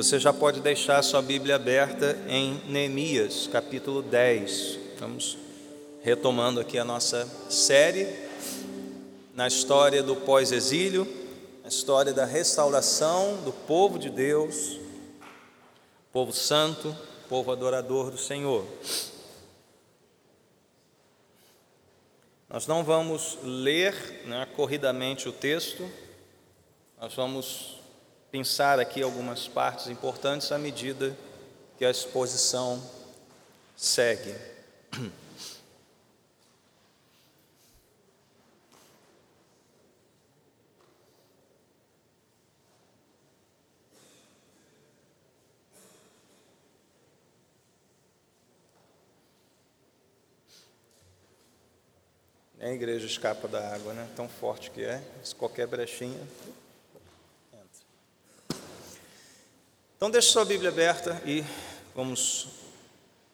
Você já pode deixar sua Bíblia aberta em Neemias, capítulo 10. Vamos retomando aqui a nossa série na história do pós-exílio, a história da restauração do povo de Deus, povo santo, povo adorador do Senhor. Nós não vamos ler né, corridamente o texto, nós vamos pensar aqui algumas partes importantes à medida que a exposição segue. a igreja escapa da água, né? Tão forte que é, qualquer brechinha Então, deixe sua Bíblia aberta e vamos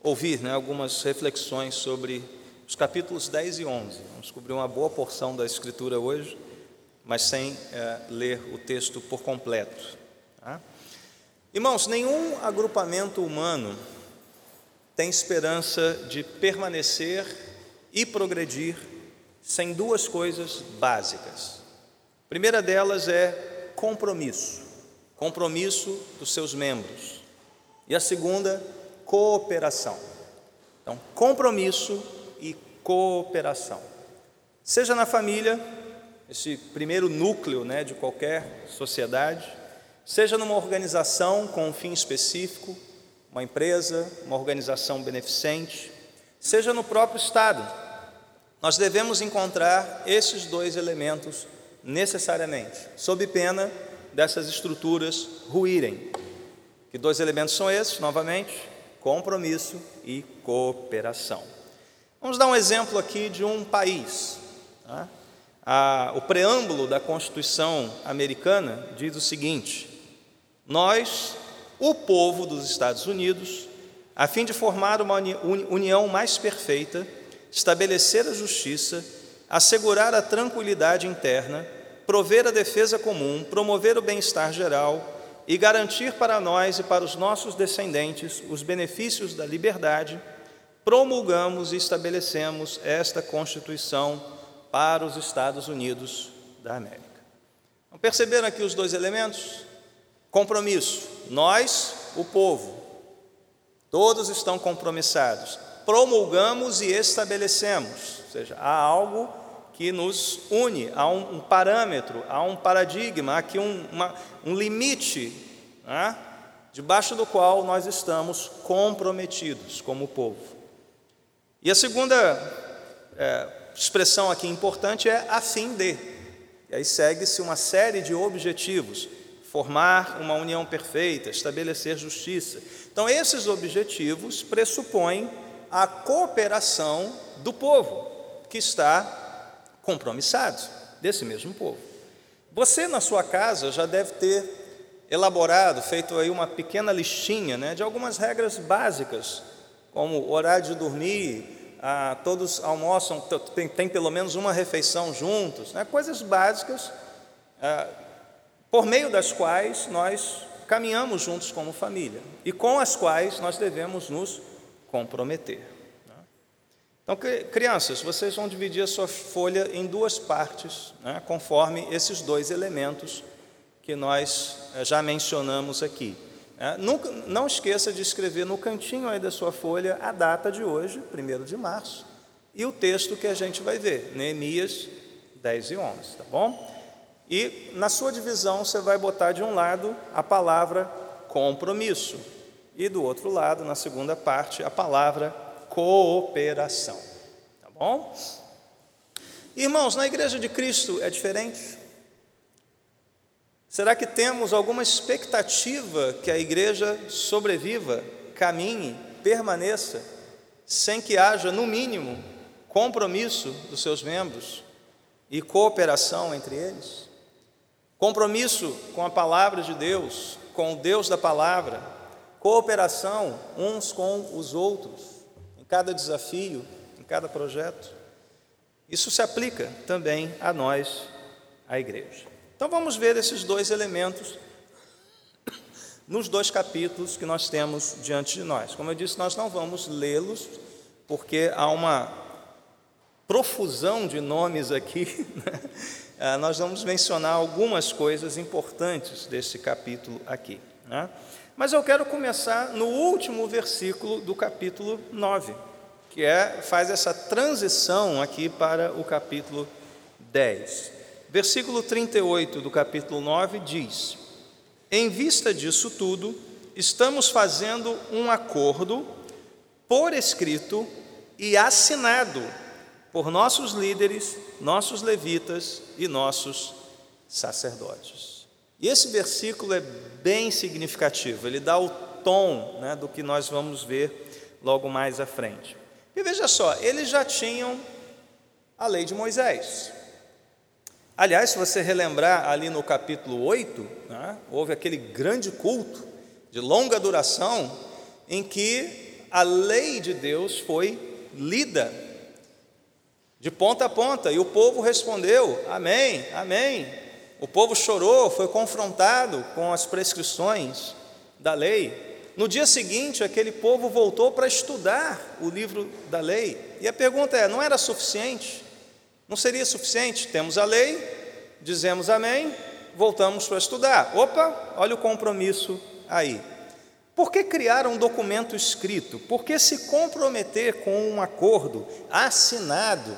ouvir né, algumas reflexões sobre os capítulos 10 e 11. Vamos cobrir uma boa porção da Escritura hoje, mas sem é, ler o texto por completo. Tá? Irmãos, nenhum agrupamento humano tem esperança de permanecer e progredir sem duas coisas básicas. A primeira delas é compromisso compromisso dos seus membros. E a segunda, cooperação. Então, compromisso e cooperação. Seja na família, esse primeiro núcleo né, de qualquer sociedade, seja numa organização com um fim específico, uma empresa, uma organização beneficente, seja no próprio Estado, nós devemos encontrar esses dois elementos necessariamente, sob pena dessas estruturas ruírem. Que dois elementos são esses, novamente? Compromisso e cooperação. Vamos dar um exemplo aqui de um país. Tá? A, o preâmbulo da Constituição americana diz o seguinte: Nós, o povo dos Estados Unidos, a fim de formar uma união mais perfeita, estabelecer a justiça, assegurar a tranquilidade interna, prover a defesa comum, promover o bem-estar geral e garantir para nós e para os nossos descendentes os benefícios da liberdade, promulgamos e estabelecemos esta Constituição para os Estados Unidos da América. Então, perceberam aqui os dois elementos? Compromisso, nós, o povo, todos estão compromissados. Promulgamos e estabelecemos, ou seja, há algo que nos une a um, um parâmetro, a um paradigma, aqui um, um limite, né, debaixo do qual nós estamos comprometidos como povo. E a segunda é, expressão aqui importante é a fim de. E aí segue-se uma série de objetivos: formar uma união perfeita, estabelecer justiça. Então, esses objetivos pressupõem a cooperação do povo que está compromissados desse mesmo povo. Você, na sua casa, já deve ter elaborado, feito aí uma pequena listinha né, de algumas regras básicas, como horário de dormir, ah, todos almoçam, tem, tem, pelo menos uma refeição juntos, né, coisas básicas, ah, por meio das quais nós caminhamos juntos como família e com as quais nós devemos nos comprometer. Então, crianças, vocês vão dividir a sua folha em duas partes, né, conforme esses dois elementos que nós eh, já mencionamos aqui. É, nunca, não esqueça de escrever no cantinho aí da sua folha a data de hoje, 1 de março, e o texto que a gente vai ver, Neemias 10 e 11, tá bom? E na sua divisão você vai botar de um lado a palavra compromisso, e do outro lado, na segunda parte, a palavra cooperação. Tá bom? Irmãos, na igreja de Cristo é diferente? Será que temos alguma expectativa que a igreja sobreviva, caminhe, permaneça, sem que haja, no mínimo, compromisso dos seus membros e cooperação entre eles? Compromisso com a palavra de Deus, com o Deus da palavra, cooperação uns com os outros cada desafio, em cada projeto. Isso se aplica também a nós, a igreja. Então vamos ver esses dois elementos nos dois capítulos que nós temos diante de nós. Como eu disse, nós não vamos lê-los, porque há uma profusão de nomes aqui. Né? Ah, nós vamos mencionar algumas coisas importantes desse capítulo aqui. Né? Mas eu quero começar no último versículo do capítulo 9, que é, faz essa transição aqui para o capítulo 10. Versículo 38 do capítulo 9 diz: Em vista disso tudo, estamos fazendo um acordo por escrito e assinado por nossos líderes, nossos levitas e nossos sacerdotes. E esse versículo é bem significativo, ele dá o tom né, do que nós vamos ver logo mais à frente. E veja só, eles já tinham a lei de Moisés. Aliás, se você relembrar ali no capítulo 8, né, houve aquele grande culto de longa duração em que a lei de Deus foi lida de ponta a ponta e o povo respondeu: Amém, Amém. O povo chorou, foi confrontado com as prescrições da lei. No dia seguinte, aquele povo voltou para estudar o livro da lei. E a pergunta é: não era suficiente? Não seria suficiente? Temos a lei, dizemos amém, voltamos para estudar. Opa, olha o compromisso aí. Por que criar um documento escrito? Por que se comprometer com um acordo assinado,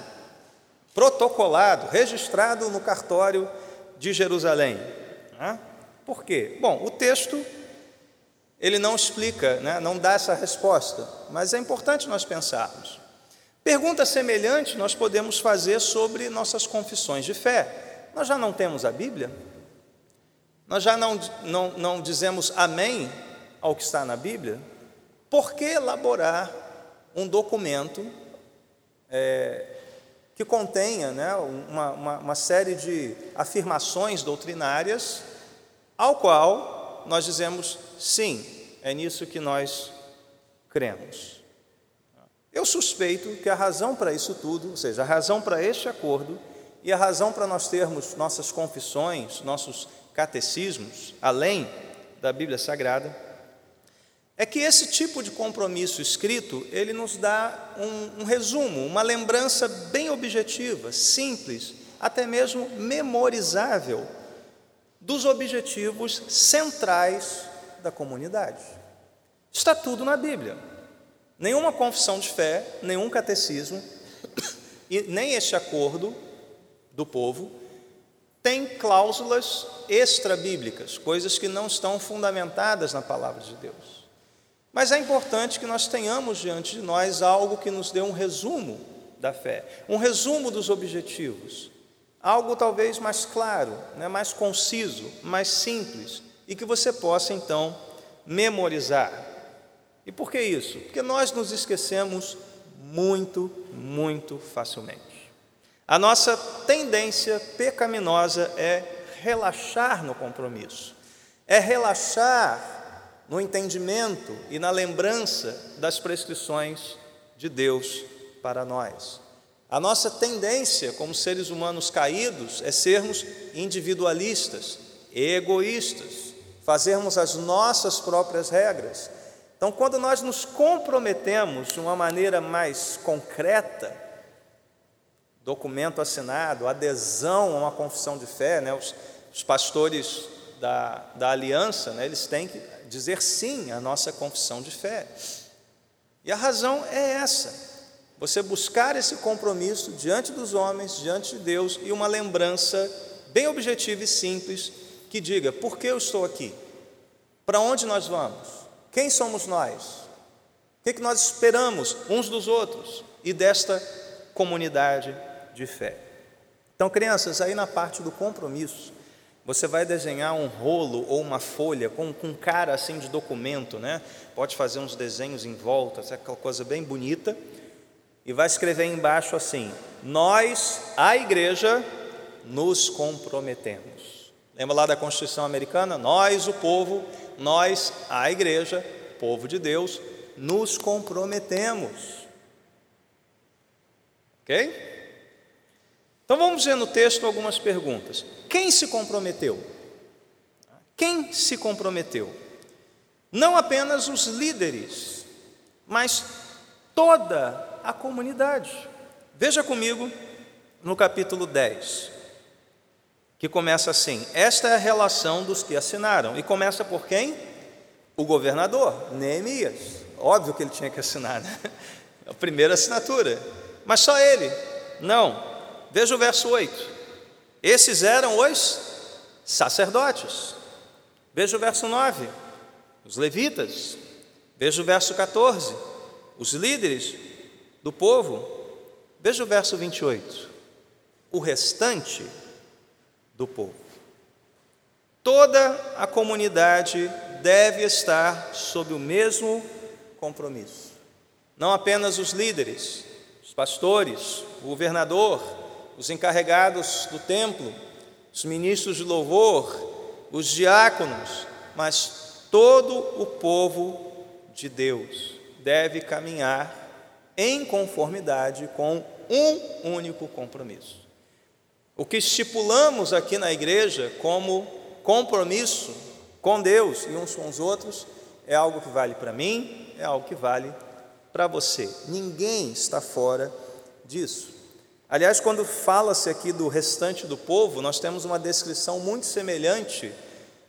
protocolado, registrado no cartório de Jerusalém. Por quê? Bom, o texto ele não explica, né, não dá essa resposta, mas é importante nós pensarmos. Pergunta semelhante nós podemos fazer sobre nossas confissões de fé. Nós já não temos a Bíblia? Nós já não, não, não dizemos amém ao que está na Bíblia? Por que elaborar um documento é, que contenha né, uma, uma, uma série de afirmações doutrinárias, ao qual nós dizemos sim, é nisso que nós cremos. Eu suspeito que a razão para isso tudo, ou seja, a razão para este acordo e a razão para nós termos nossas confissões, nossos catecismos, além da Bíblia Sagrada, é que esse tipo de compromisso escrito, ele nos dá um, um, resumo, uma lembrança bem objetiva, simples, até mesmo memorizável, dos objetivos centrais da comunidade. Está tudo na Bíblia. Nenhuma confissão de fé, nenhum catecismo, e nem este acordo do povo tem cláusulas extra-bíblicas, coisas que não estão fundamentadas na palavra de Deus. Mas é importante que nós tenhamos diante de nós algo que nos dê um resumo da fé, um resumo dos objetivos, algo talvez mais claro, né, mais conciso, mais simples e que você possa então memorizar. E por que isso? Porque nós nos esquecemos muito, muito facilmente. A nossa tendência pecaminosa é relaxar no compromisso, é relaxar no entendimento e na lembrança das prescrições de Deus para nós. A nossa tendência como seres humanos caídos é sermos individualistas, egoístas, fazermos as nossas próprias regras. Então, quando nós nos comprometemos de uma maneira mais concreta, documento assinado, adesão a uma confissão de fé, né, os, os pastores da, da aliança, né, eles têm que dizer sim à nossa confissão de fé. E a razão é essa: você buscar esse compromisso diante dos homens, diante de Deus, e uma lembrança bem objetiva e simples que diga: por que eu estou aqui? Para onde nós vamos? Quem somos nós? O que, que nós esperamos uns dos outros e desta comunidade de fé? Então, crianças, aí na parte do compromisso, você vai desenhar um rolo ou uma folha com, com cara assim de documento, né? Pode fazer uns desenhos em volta, aquela coisa bem bonita, e vai escrever embaixo assim: Nós, a igreja, nos comprometemos. Lembra lá da Constituição Americana? Nós, o povo, nós, a igreja, povo de Deus, nos comprometemos. Ok? Então vamos ver no texto algumas perguntas. Quem se comprometeu? Quem se comprometeu? Não apenas os líderes, mas toda a comunidade. Veja comigo no capítulo 10, que começa assim: Esta é a relação dos que assinaram. E começa por quem? O governador, Neemias. Óbvio que ele tinha que assinar, né? A primeira assinatura. Mas só ele. Não. Veja o verso 8. Esses eram os sacerdotes. Veja o verso 9. Os levitas. Veja o verso 14. Os líderes do povo. Veja o verso 28. O restante do povo. Toda a comunidade deve estar sob o mesmo compromisso. Não apenas os líderes, os pastores, o governador, os encarregados do templo, os ministros de louvor, os diáconos, mas todo o povo de Deus deve caminhar em conformidade com um único compromisso. O que estipulamos aqui na igreja como compromisso com Deus e uns com os outros é algo que vale para mim, é algo que vale para você. Ninguém está fora disso. Aliás, quando fala-se aqui do restante do povo, nós temos uma descrição muito semelhante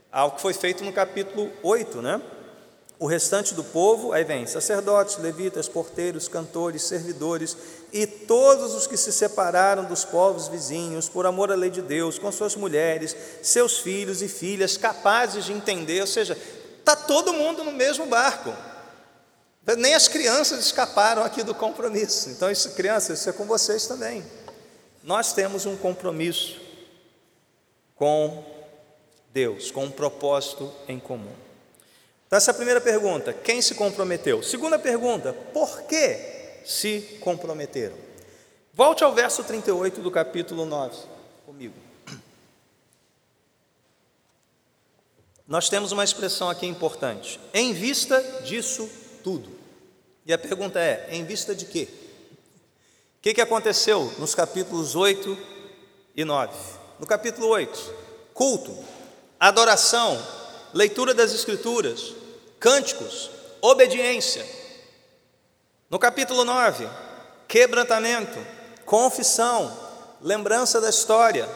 ao que foi feito no capítulo 8, né? O restante do povo, aí vem sacerdotes, levitas, porteiros, cantores, servidores e todos os que se separaram dos povos vizinhos por amor à lei de Deus, com suas mulheres, seus filhos e filhas, capazes de entender, ou seja, está todo mundo no mesmo barco. Nem as crianças escaparam aqui do compromisso. Então, isso, crianças, isso é com vocês também. Nós temos um compromisso com Deus, com um propósito em comum. Então, essa é a primeira pergunta: quem se comprometeu? Segunda pergunta: por que se comprometeram? Volte ao verso 38 do capítulo 9 comigo. Nós temos uma expressão aqui importante: em vista disso tudo. E a pergunta é: em vista de quê? O que, que aconteceu nos capítulos 8 e 9? No capítulo 8, culto, adoração, leitura das Escrituras, cânticos, obediência. No capítulo 9, quebrantamento, confissão, lembrança da história.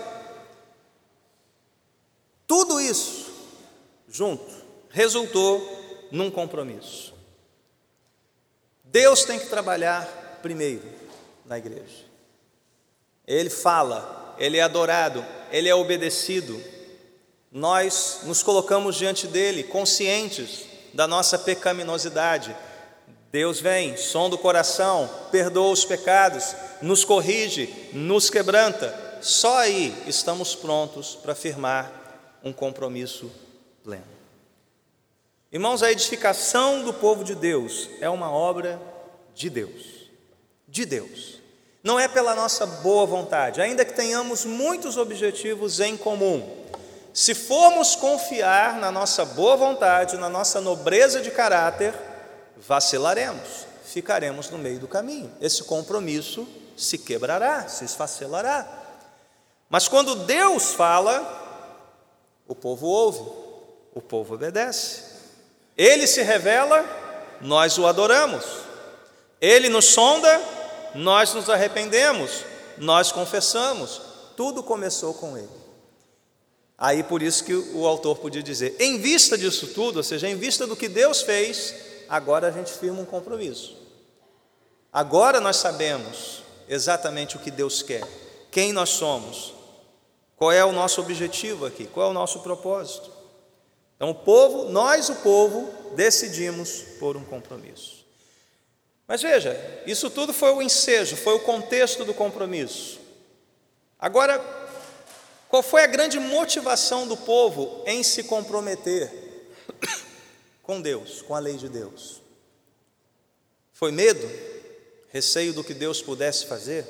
Tudo isso junto resultou num compromisso. Deus tem que trabalhar primeiro na igreja. Ele fala, ele é adorado, ele é obedecido. Nós nos colocamos diante dele, conscientes da nossa pecaminosidade. Deus vem, som do coração, perdoa os pecados, nos corrige, nos quebranta. Só aí estamos prontos para firmar um compromisso pleno. Irmãos, a edificação do povo de Deus é uma obra de Deus. De Deus. Não é pela nossa boa vontade, ainda que tenhamos muitos objetivos em comum. Se formos confiar na nossa boa vontade, na nossa nobreza de caráter, vacilaremos, ficaremos no meio do caminho. Esse compromisso se quebrará, se esfacelará. Mas quando Deus fala, o povo ouve, o povo obedece. Ele se revela, nós o adoramos. Ele nos sonda, nós nos arrependemos, nós confessamos. Tudo começou com ele. Aí por isso que o autor podia dizer: em vista disso tudo, ou seja, em vista do que Deus fez, agora a gente firma um compromisso. Agora nós sabemos exatamente o que Deus quer, quem nós somos, qual é o nosso objetivo aqui, qual é o nosso propósito. Então, o povo, nós, o povo, decidimos por um compromisso. Mas veja, isso tudo foi o ensejo, foi o contexto do compromisso. Agora, qual foi a grande motivação do povo em se comprometer com Deus, com a lei de Deus? Foi medo? Receio do que Deus pudesse fazer?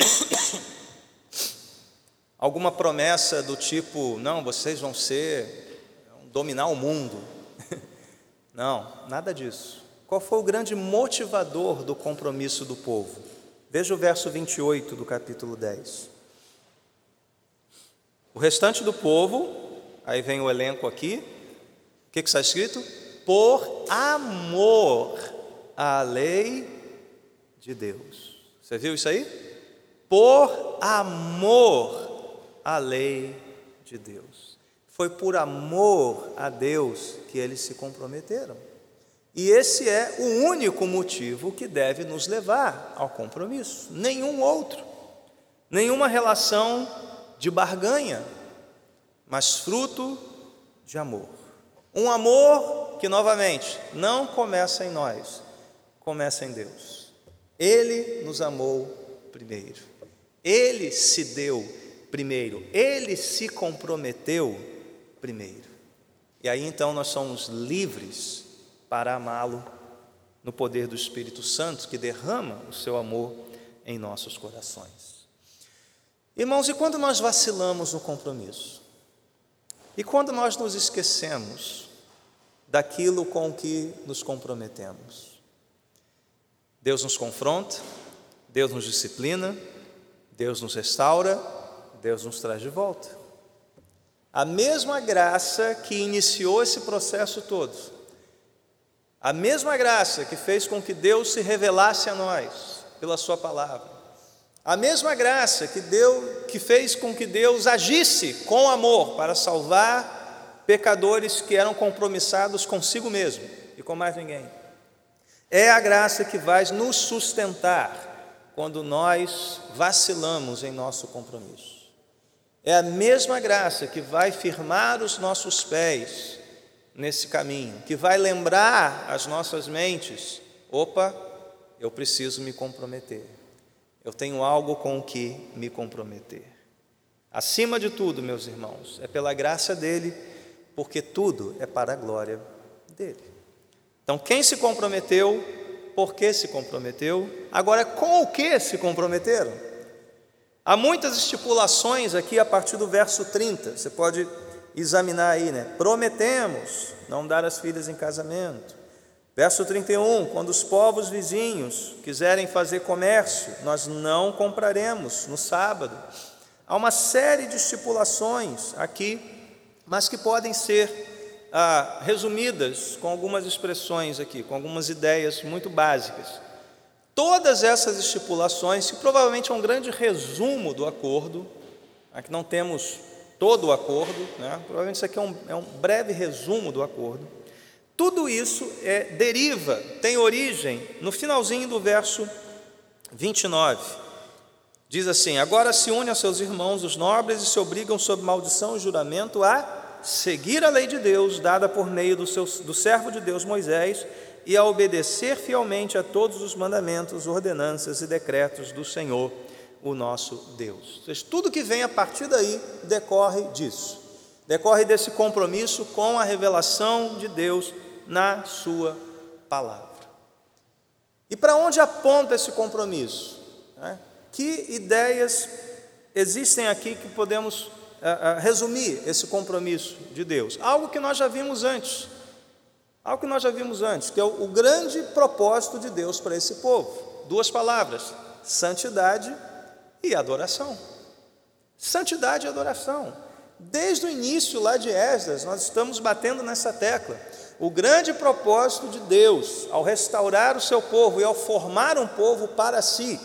Alguma promessa do tipo, não, vocês vão ser dominar o mundo. Não, nada disso. Qual foi o grande motivador do compromisso do povo? Veja o verso 28 do capítulo 10. O restante do povo, aí vem o elenco aqui, o que, que está escrito? por amor à lei de Deus. Você viu isso aí? Por amor à lei de Deus. Foi por amor a Deus que eles se comprometeram. E esse é o único motivo que deve nos levar ao compromisso, nenhum outro, nenhuma relação de barganha, mas fruto de amor. Um amor que, novamente, não começa em nós, começa em Deus. Ele nos amou primeiro, ele se deu primeiro, ele se comprometeu primeiro. E aí então nós somos livres para amá-lo no poder do Espírito Santo que derrama o seu amor em nossos corações. Irmãos, e quando nós vacilamos no compromisso? E quando nós nos esquecemos daquilo com que nos comprometemos? Deus nos confronta, Deus nos disciplina, Deus nos restaura, Deus nos traz de volta. A mesma graça que iniciou esse processo todo, a mesma graça que fez com que Deus se revelasse a nós pela Sua palavra, a mesma graça que deu, que fez com que Deus agisse com amor para salvar pecadores que eram compromissados consigo mesmo e com mais ninguém. É a graça que vai nos sustentar quando nós vacilamos em nosso compromisso. É a mesma graça que vai firmar os nossos pés nesse caminho, que vai lembrar as nossas mentes: opa, eu preciso me comprometer. Eu tenho algo com o que me comprometer. Acima de tudo, meus irmãos, é pela graça dele, porque tudo é para a glória dele. Então, quem se comprometeu, por que se comprometeu? Agora, com o que se comprometeram? Há muitas estipulações aqui a partir do verso 30, você pode examinar aí, né? Prometemos não dar as filhas em casamento. Verso 31: Quando os povos vizinhos quiserem fazer comércio, nós não compraremos no sábado. Há uma série de estipulações aqui, mas que podem ser ah, resumidas com algumas expressões aqui, com algumas ideias muito básicas. Todas essas estipulações, que provavelmente é um grande resumo do acordo, aqui não temos todo o acordo, né? provavelmente isso aqui é um, é um breve resumo do acordo tudo isso é, deriva, tem origem no finalzinho do verso 29. Diz assim: Agora se une a seus irmãos, os nobres, e se obrigam, sob maldição e juramento, a seguir a lei de Deus, dada por meio do, seu, do servo de Deus Moisés, e a obedecer fielmente a todos os mandamentos, ordenanças e decretos do Senhor, o nosso Deus. Seja, tudo que vem a partir daí decorre disso, decorre desse compromisso com a revelação de Deus na Sua palavra. E para onde aponta esse compromisso? Né? Que ideias existem aqui que podemos uh, uh, resumir esse compromisso de Deus? Algo que nós já vimos antes. Algo que nós já vimos antes, que é o, o grande propósito de Deus para esse povo. Duas palavras: santidade e adoração. Santidade e adoração. Desde o início lá de Esdras, nós estamos batendo nessa tecla. O grande propósito de Deus ao restaurar o seu povo e ao formar um povo para si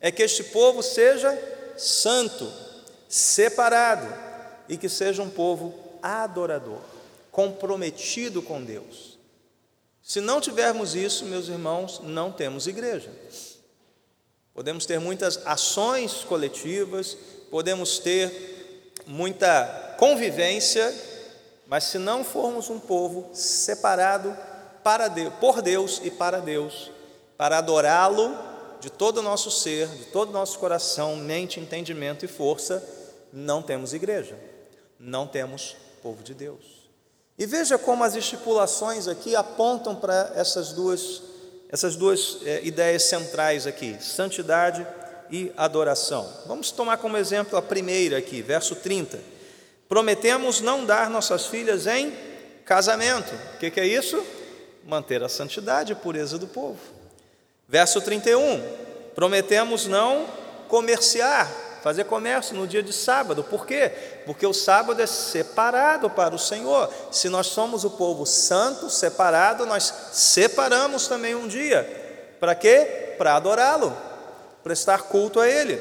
é que este povo seja santo, separado e que seja um povo adorador, comprometido com Deus. Se não tivermos isso, meus irmãos, não temos igreja. Podemos ter muitas ações coletivas, podemos ter muita convivência mas se não formos um povo separado para Deus, por Deus e para Deus, para adorá-lo de todo o nosso ser, de todo o nosso coração, mente, entendimento e força, não temos igreja, não temos povo de Deus. E veja como as estipulações aqui apontam para essas duas, essas duas é, ideias centrais aqui: santidade e adoração. Vamos tomar como exemplo a primeira aqui, verso 30. Prometemos não dar nossas filhas em casamento. O que, que é isso? Manter a santidade e pureza do povo. Verso 31. Prometemos não comerciar fazer comércio no dia de sábado. Por quê? Porque o sábado é separado para o Senhor. Se nós somos o povo santo, separado, nós separamos também um dia. Para quê? Para adorá-lo, prestar culto a Ele.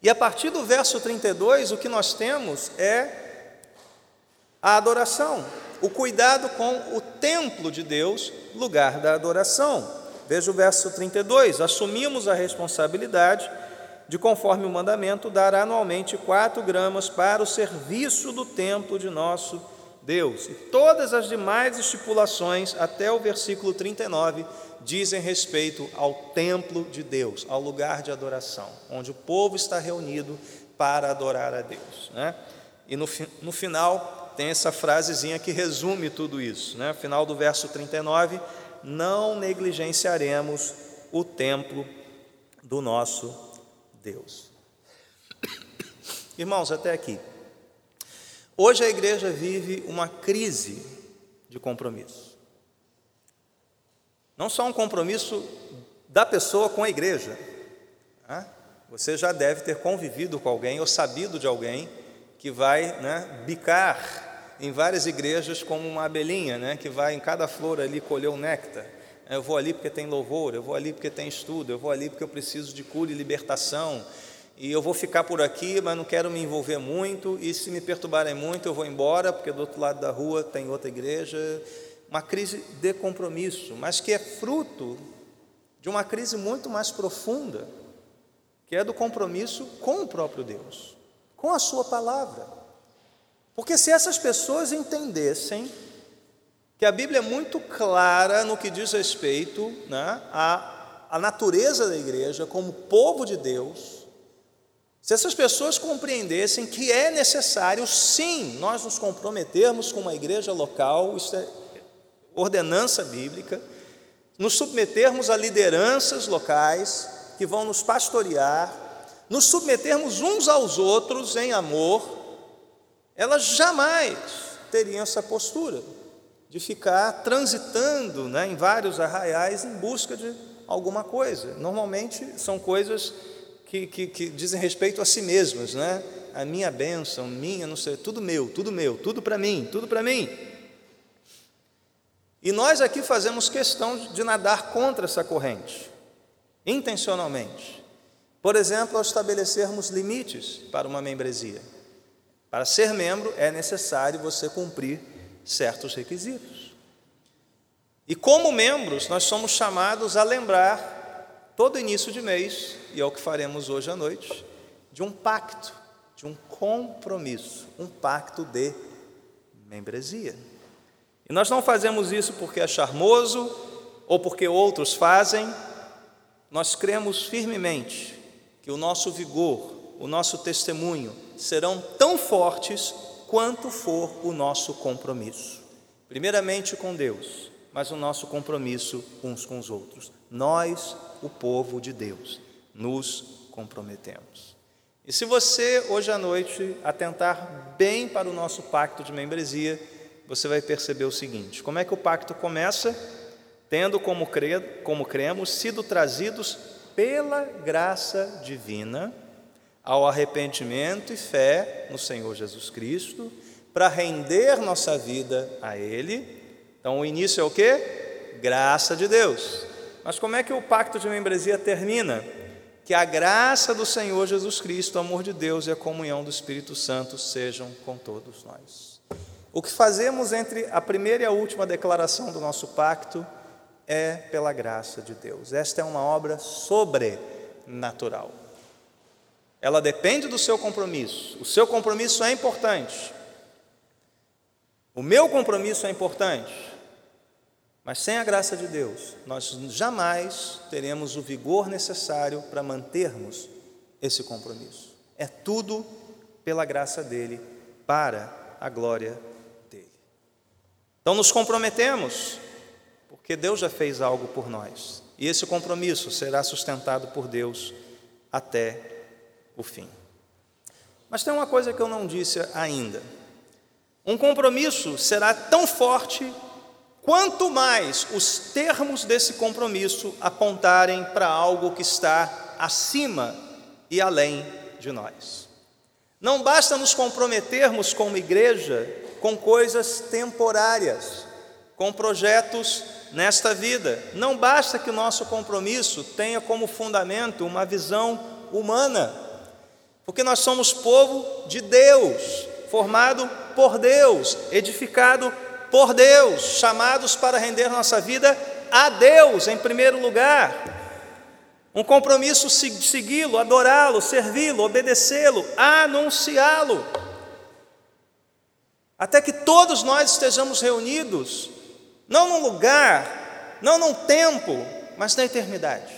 E a partir do verso 32, o que nós temos é a adoração, o cuidado com o templo de Deus, lugar da adoração. Veja o verso 32: assumimos a responsabilidade de, conforme o mandamento, dar anualmente quatro gramas para o serviço do templo de nosso Deus. E todas as demais estipulações, até o versículo 39, dizem respeito ao templo de Deus, ao lugar de adoração, onde o povo está reunido para adorar a Deus. Né? E no, no final tem essa frasezinha que resume tudo isso. Né? Final do verso 39, não negligenciaremos o templo do nosso Deus. Irmãos, até aqui. Hoje a igreja vive uma crise de compromisso. Não só um compromisso da pessoa com a igreja. Né? Você já deve ter convivido com alguém ou sabido de alguém que vai né, bicar em várias igrejas como uma abelhinha, né, que vai em cada flor ali colher o néctar. Eu vou ali porque tem louvor, eu vou ali porque tem estudo, eu vou ali porque eu preciso de cura e libertação, e eu vou ficar por aqui, mas não quero me envolver muito, e se me perturbarem muito, eu vou embora, porque do outro lado da rua tem outra igreja. Uma crise de compromisso, mas que é fruto de uma crise muito mais profunda, que é do compromisso com o próprio Deus, com a Sua palavra. Porque se essas pessoas entendessem que a Bíblia é muito clara no que diz respeito né, à, à natureza da igreja como povo de Deus, se essas pessoas compreendessem que é necessário, sim, nós nos comprometermos com uma igreja local, isso é ordenança bíblica, nos submetermos a lideranças locais que vão nos pastorear, nos submetermos uns aos outros em amor, elas jamais teriam essa postura de ficar transitando né, em vários arraiais em busca de alguma coisa. Normalmente são coisas que, que, que dizem respeito a si mesmas, né? A minha bênção, minha, não sei, tudo meu, tudo meu, tudo para mim, tudo para mim. E nós aqui fazemos questão de nadar contra essa corrente, intencionalmente. Por exemplo, ao estabelecermos limites para uma membresia. Para ser membro é necessário você cumprir certos requisitos. E como membros, nós somos chamados a lembrar todo início de mês, e é o que faremos hoje à noite, de um pacto, de um compromisso, um pacto de membresia. E nós não fazemos isso porque é charmoso ou porque outros fazem, nós cremos firmemente que o nosso vigor, o nosso testemunho serão tão fortes quanto for o nosso compromisso. Primeiramente com Deus, mas o nosso compromisso uns com os outros. Nós o povo de Deus. Nos comprometemos. E se você, hoje à noite, atentar bem para o nosso pacto de membresia, você vai perceber o seguinte: como é que o pacto começa? Tendo como, cre... como cremos sido trazidos pela graça divina ao arrependimento e fé no Senhor Jesus Cristo, para render nossa vida a Ele. Então, o início é o que? Graça de Deus. Mas como é que o pacto de membresia termina? Que a graça do Senhor Jesus Cristo, o amor de Deus e a comunhão do Espírito Santo sejam com todos nós. O que fazemos entre a primeira e a última declaração do nosso pacto é pela graça de Deus. Esta é uma obra sobrenatural. Ela depende do seu compromisso. O seu compromisso é importante. O meu compromisso é importante. Mas sem a graça de Deus, nós jamais teremos o vigor necessário para mantermos esse compromisso. É tudo pela graça dele, para a glória dele. Então nos comprometemos, porque Deus já fez algo por nós, e esse compromisso será sustentado por Deus até o fim. Mas tem uma coisa que eu não disse ainda. Um compromisso será tão forte Quanto mais os termos desse compromisso apontarem para algo que está acima e além de nós. Não basta nos comprometermos como igreja com coisas temporárias, com projetos nesta vida. Não basta que o nosso compromisso tenha como fundamento uma visão humana, porque nós somos povo de Deus, formado por Deus, edificado por Deus, chamados para render nossa vida a Deus em primeiro lugar. Um compromisso de segui-lo, adorá-lo, servi-lo, obedecê-lo, anunciá-lo. Até que todos nós estejamos reunidos, não num lugar, não num tempo, mas na eternidade.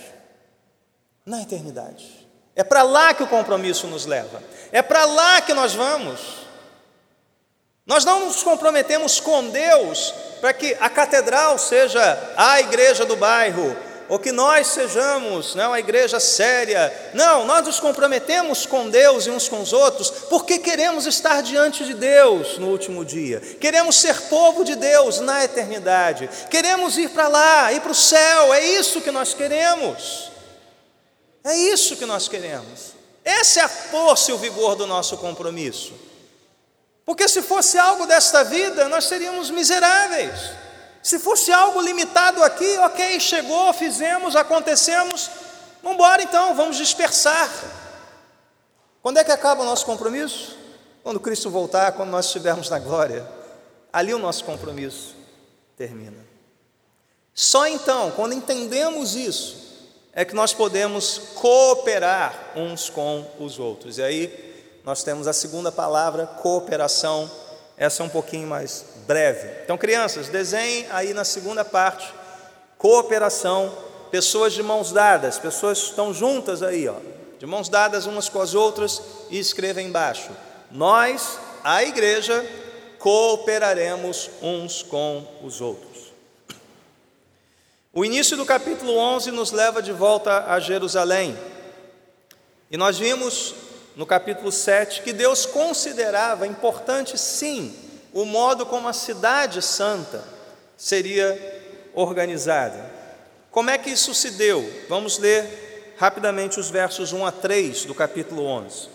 Na eternidade. É para lá que o compromisso nos leva, é para lá que nós vamos. Nós não nos comprometemos com Deus para que a catedral seja a igreja do bairro, ou que nós sejamos né, uma igreja séria. Não, nós nos comprometemos com Deus e uns com os outros, porque queremos estar diante de Deus no último dia, queremos ser povo de Deus na eternidade, queremos ir para lá, ir para o céu, é isso que nós queremos. É isso que nós queremos. Essa é a força e o vigor do nosso compromisso. Porque se fosse algo desta vida, nós seríamos miseráveis. Se fosse algo limitado aqui, ok, chegou, fizemos, acontecemos, vamos embora então, vamos dispersar. Quando é que acaba o nosso compromisso? Quando Cristo voltar, quando nós estivermos na glória. Ali o nosso compromisso termina. Só então, quando entendemos isso, é que nós podemos cooperar uns com os outros. E aí nós temos a segunda palavra, cooperação. Essa é um pouquinho mais breve. Então, crianças, desenhem aí na segunda parte, cooperação, pessoas de mãos dadas, pessoas estão juntas aí, ó, de mãos dadas umas com as outras, e escreva embaixo: Nós, a igreja, cooperaremos uns com os outros. O início do capítulo 11 nos leva de volta a Jerusalém. E nós vimos no capítulo 7 que Deus considerava importante, sim, o modo como a cidade santa seria organizada. Como é que isso se deu? Vamos ler rapidamente os versos 1 a 3 do capítulo 11.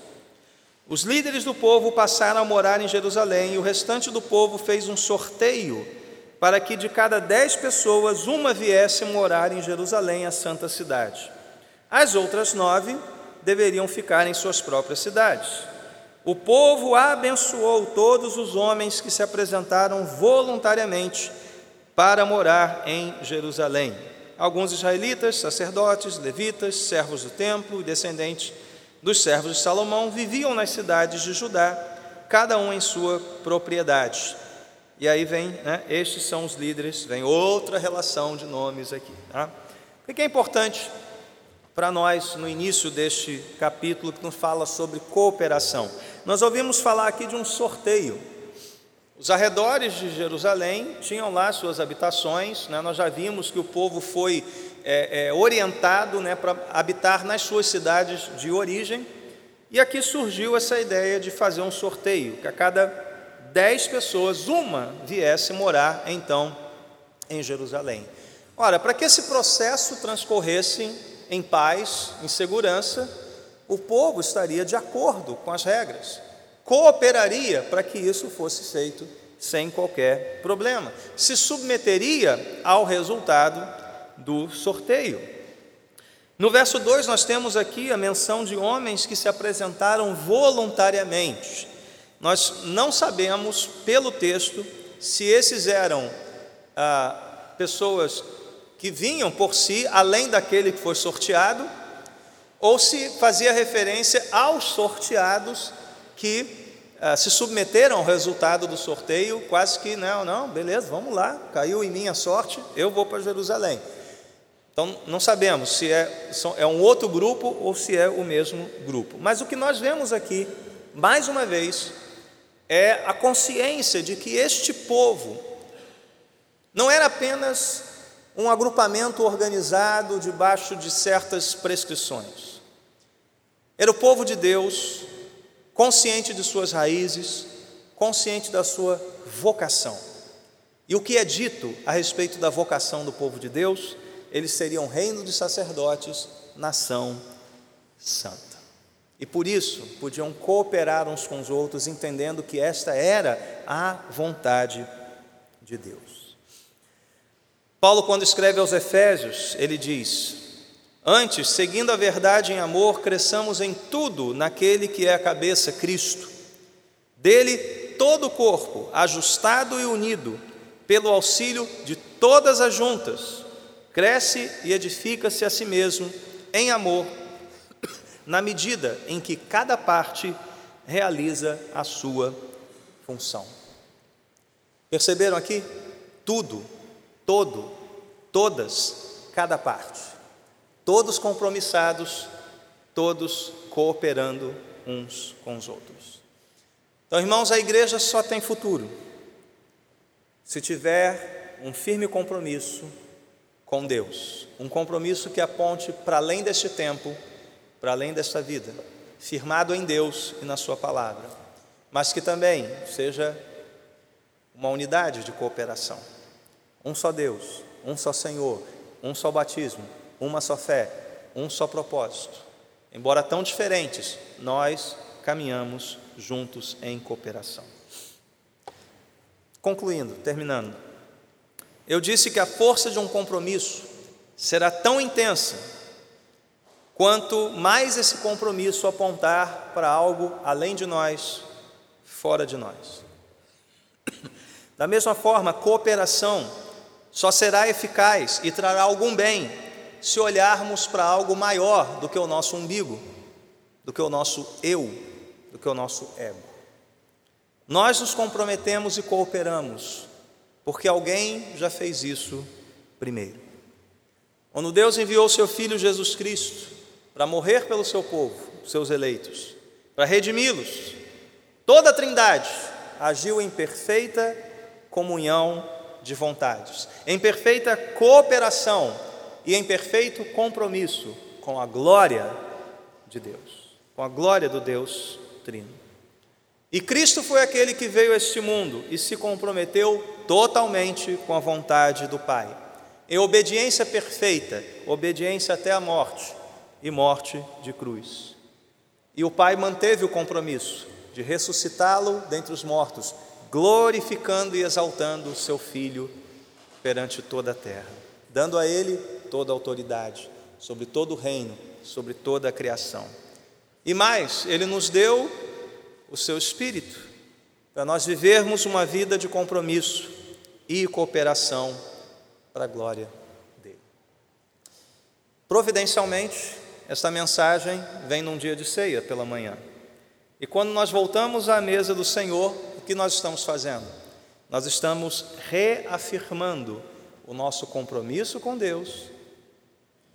Os líderes do povo passaram a morar em Jerusalém e o restante do povo fez um sorteio para que de cada dez pessoas uma viesse morar em Jerusalém, a santa cidade. As outras nove deveriam ficar em suas próprias cidades. O povo abençoou todos os homens que se apresentaram voluntariamente para morar em Jerusalém. Alguns israelitas, sacerdotes, levitas, servos do templo e descendentes dos servos de Salomão viviam nas cidades de Judá, cada um em sua propriedade. E aí vem, né, estes são os líderes, vem outra relação de nomes aqui. Tá? O que é importante para nós no início deste capítulo que nos fala sobre cooperação? Nós ouvimos falar aqui de um sorteio. Os arredores de Jerusalém tinham lá suas habitações, né? nós já vimos que o povo foi é, é, orientado né, para habitar nas suas cidades de origem, e aqui surgiu essa ideia de fazer um sorteio, que a cada dez pessoas, uma viesse morar então em Jerusalém. Ora, para que esse processo transcorresse em paz, em segurança, o povo estaria de acordo com as regras, cooperaria para que isso fosse feito sem qualquer problema, se submeteria ao resultado do sorteio. No verso 2, nós temos aqui a menção de homens que se apresentaram voluntariamente. Nós não sabemos, pelo texto, se esses eram ah, pessoas que vinham por si, além daquele que foi sorteado, ou se fazia referência aos sorteados que uh, se submeteram ao resultado do sorteio, quase que, não, não, beleza, vamos lá, caiu em mim a sorte, eu vou para Jerusalém. Então, não sabemos se é, é um outro grupo ou se é o mesmo grupo. Mas o que nós vemos aqui, mais uma vez, é a consciência de que este povo não era apenas um agrupamento organizado debaixo de certas prescrições. Era o povo de Deus, consciente de suas raízes, consciente da sua vocação. E o que é dito a respeito da vocação do povo de Deus? Eles seriam reino de sacerdotes, nação santa. E por isso podiam cooperar uns com os outros, entendendo que esta era a vontade de Deus. Paulo, quando escreve aos Efésios, ele diz: Antes, seguindo a verdade em amor, cresçamos em tudo naquele que é a cabeça, Cristo. Dele, todo o corpo, ajustado e unido, pelo auxílio de todas as juntas, cresce e edifica-se a si mesmo em amor, na medida em que cada parte realiza a sua função. Perceberam aqui? Tudo, todo, todas, cada parte todos compromissados, todos cooperando uns com os outros. Então, irmãos, a igreja só tem futuro se tiver um firme compromisso com Deus, um compromisso que aponte para além deste tempo, para além desta vida, firmado em Deus e na Sua palavra, mas que também seja uma unidade de cooperação. Um só Deus, um só Senhor, um só batismo, uma só fé, um só propósito. Embora tão diferentes, nós caminhamos juntos em cooperação. Concluindo, terminando, eu disse que a força de um compromisso será tão intensa quanto mais esse compromisso apontar para algo além de nós, fora de nós. Da mesma forma, cooperação só será eficaz e trará algum bem se olharmos para algo maior do que o nosso umbigo, do que o nosso eu, do que o nosso ego. Nós nos comprometemos e cooperamos, porque alguém já fez isso primeiro. Quando Deus enviou seu Filho Jesus Cristo para morrer pelo seu povo, seus eleitos, para redimi-los, toda a Trindade agiu em perfeita comunhão de vontades, em perfeita cooperação e em perfeito compromisso com a glória de Deus, com a glória do Deus Trino. E Cristo foi aquele que veio a este mundo e se comprometeu totalmente com a vontade do Pai, em obediência perfeita, obediência até a morte e morte de cruz. E o Pai manteve o compromisso de ressuscitá-lo dentre os mortos, glorificando e exaltando o seu Filho perante toda a terra, dando a ele toda a autoridade, sobre todo o reino, sobre toda a criação. E mais, Ele nos deu o seu Espírito, para nós vivermos uma vida de compromisso e cooperação para a glória dele. Providencialmente, esta mensagem vem num dia de ceia pela manhã. E quando nós voltamos à mesa do Senhor, o que nós estamos fazendo? Nós estamos reafirmando o nosso compromisso com Deus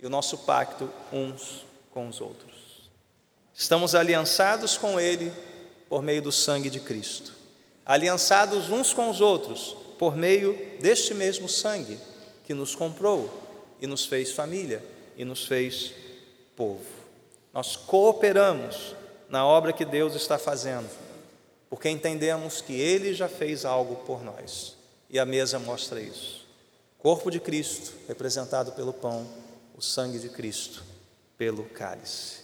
e o nosso pacto uns com os outros. Estamos aliançados com Ele por meio do sangue de Cristo, aliançados uns com os outros por meio deste mesmo sangue que nos comprou e nos fez família e nos fez povo. Nós cooperamos na obra que Deus está fazendo, porque entendemos que Ele já fez algo por nós e a mesa mostra isso. Corpo de Cristo, representado pelo pão o sangue de Cristo pelo cálice.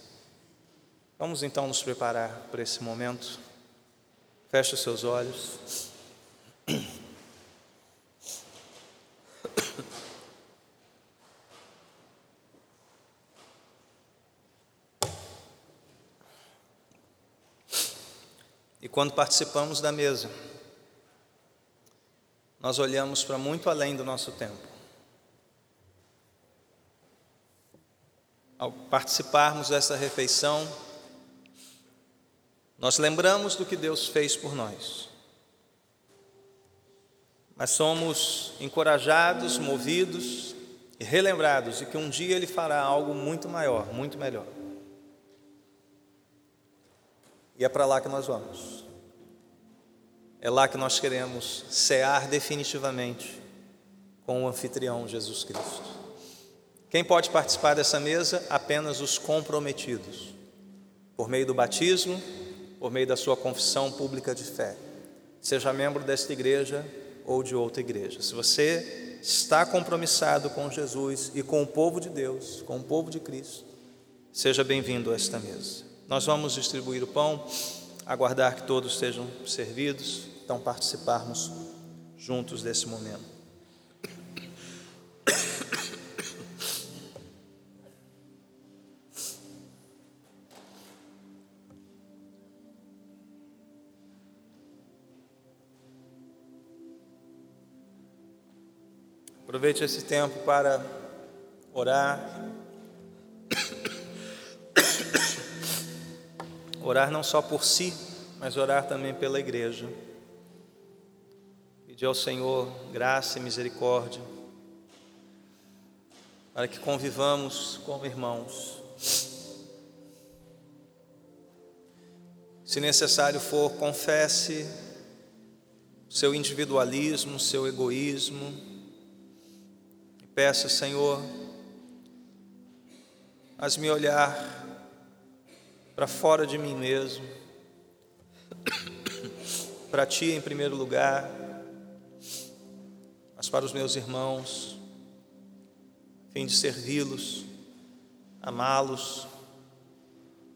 Vamos então nos preparar para esse momento. Feche os seus olhos. E quando participamos da mesa, nós olhamos para muito além do nosso tempo. ao participarmos dessa refeição, nós lembramos do que Deus fez por nós. Mas somos encorajados, movidos e relembrados de que um dia Ele fará algo muito maior, muito melhor. E é para lá que nós vamos. É lá que nós queremos cear definitivamente com o anfitrião Jesus Cristo. Quem pode participar dessa mesa? Apenas os comprometidos, por meio do batismo, por meio da sua confissão pública de fé. Seja membro desta igreja ou de outra igreja. Se você está compromissado com Jesus e com o povo de Deus, com o povo de Cristo, seja bem-vindo a esta mesa. Nós vamos distribuir o pão, aguardar que todos sejam servidos, então participarmos juntos desse momento. Aproveite esse tempo para orar. Orar não só por si, mas orar também pela igreja. Pedir ao Senhor graça e misericórdia, para que convivamos como irmãos. Se necessário for, confesse seu individualismo, seu egoísmo, Peça, Senhor, mas me olhar para fora de mim mesmo, para Ti em primeiro lugar, mas para os meus irmãos, a fim de servi-los, amá-los,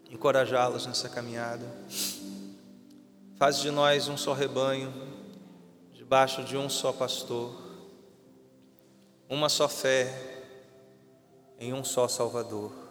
encorajá-los nessa caminhada. Faz de nós um só rebanho, debaixo de um só pastor uma só fé em um só Salvador.